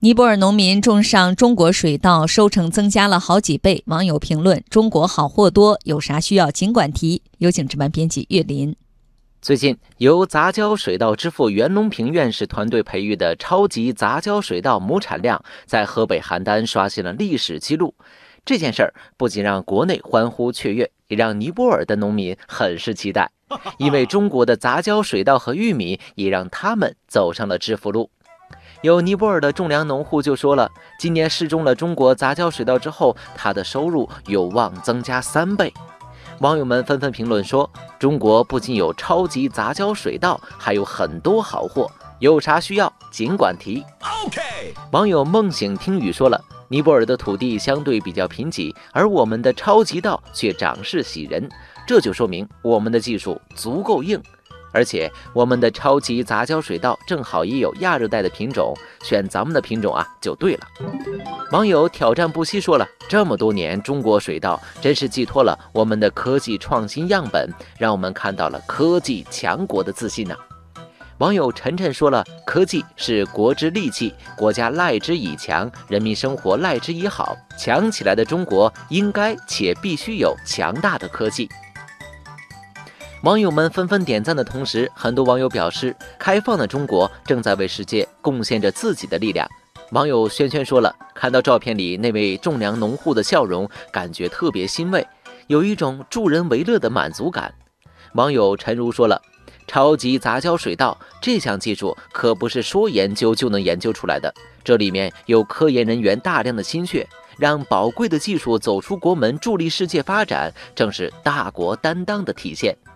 尼泊尔农民种上中国水稻，收成增加了好几倍。网友评论：“中国好货多，有啥需要尽管提。”有请值班编辑岳林。最近，由杂交水稻之父袁隆平院士团队培育的超级杂交水稻亩产量在河北邯郸刷新了历史记录。这件事儿不仅让国内欢呼雀跃，也让尼泊尔的农民很是期待，因为中国的杂交水稻和玉米也让他们走上了致富路。有尼泊尔的种粮农户就说了，今年试种了中国杂交水稻之后，他的收入有望增加三倍。网友们纷纷评论说，中国不仅有超级杂交水稻，还有很多好货，有啥需要尽管提。OK。网友梦醒听雨说了，尼泊尔的土地相对比较贫瘠，而我们的超级稻却长势喜人，这就说明我们的技术足够硬。而且我们的超级杂交水稻正好也有亚热带的品种，选咱们的品种啊就对了。网友挑战不息说了，这么多年中国水稻真是寄托了我们的科技创新样本，让我们看到了科技强国的自信呢。网友晨晨说了，科技是国之利器，国家赖之以强，人民生活赖之以好，强起来的中国应该且必须有强大的科技。网友们纷纷点赞的同时，很多网友表示，开放的中国正在为世界贡献着自己的力量。网友轩轩说了，看到照片里那位种粮农户的笑容，感觉特别欣慰，有一种助人为乐的满足感。网友陈如说了，超级杂交水稻这项技术可不是说研究就能研究出来的，这里面有科研人员大量的心血，让宝贵的技术走出国门，助力世界发展，正是大国担当的体现。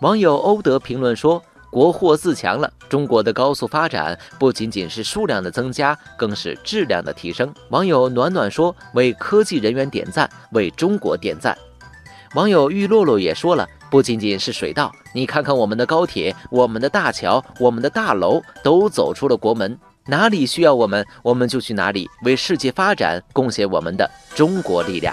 网友欧德评论说：“国货自强了，中国的高速发展不仅仅是数量的增加，更是质量的提升。”网友暖暖说：“为科技人员点赞，为中国点赞。”网友玉洛洛也说了：“不仅仅是水稻，你看看我们的高铁、我们的大桥、我们的大楼都走出了国门，哪里需要我们，我们就去哪里，为世界发展贡献我们的中国力量。”